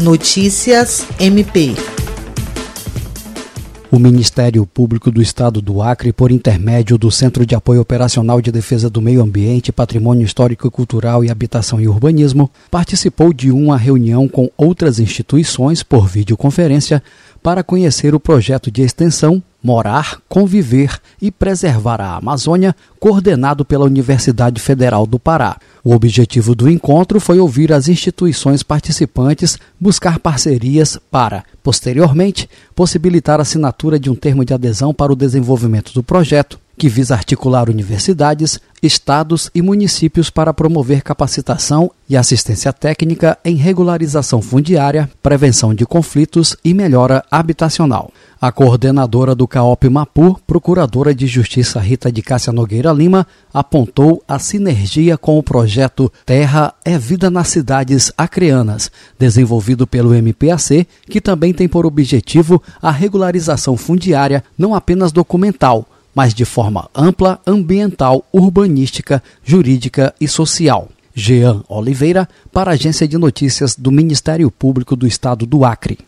Notícias MP. O Ministério Público do Estado do Acre, por intermédio do Centro de Apoio Operacional de Defesa do Meio Ambiente, Patrimônio Histórico e Cultural e Habitação e Urbanismo, participou de uma reunião com outras instituições por videoconferência para conhecer o projeto de extensão Morar, Conviver e Preservar a Amazônia, coordenado pela Universidade Federal do Pará. O objetivo do encontro foi ouvir as instituições participantes buscar parcerias para, posteriormente, possibilitar a assinatura de um termo de adesão para o desenvolvimento do projeto, que visa articular universidades, estados e municípios para promover capacitação e assistência técnica em regularização fundiária, prevenção de conflitos e melhora habitacional. A coordenadora do CAOP Mapu, procuradora de Justiça Rita de Cássia Nogueira Lima, apontou a sinergia com o projeto Terra é Vida nas Cidades Acreanas, desenvolvido pelo MPAC, que também tem por objetivo a regularização fundiária não apenas documental, mas de forma ampla, ambiental, urbanística, jurídica e social. Jean Oliveira, para a Agência de Notícias do Ministério Público do Estado do Acre.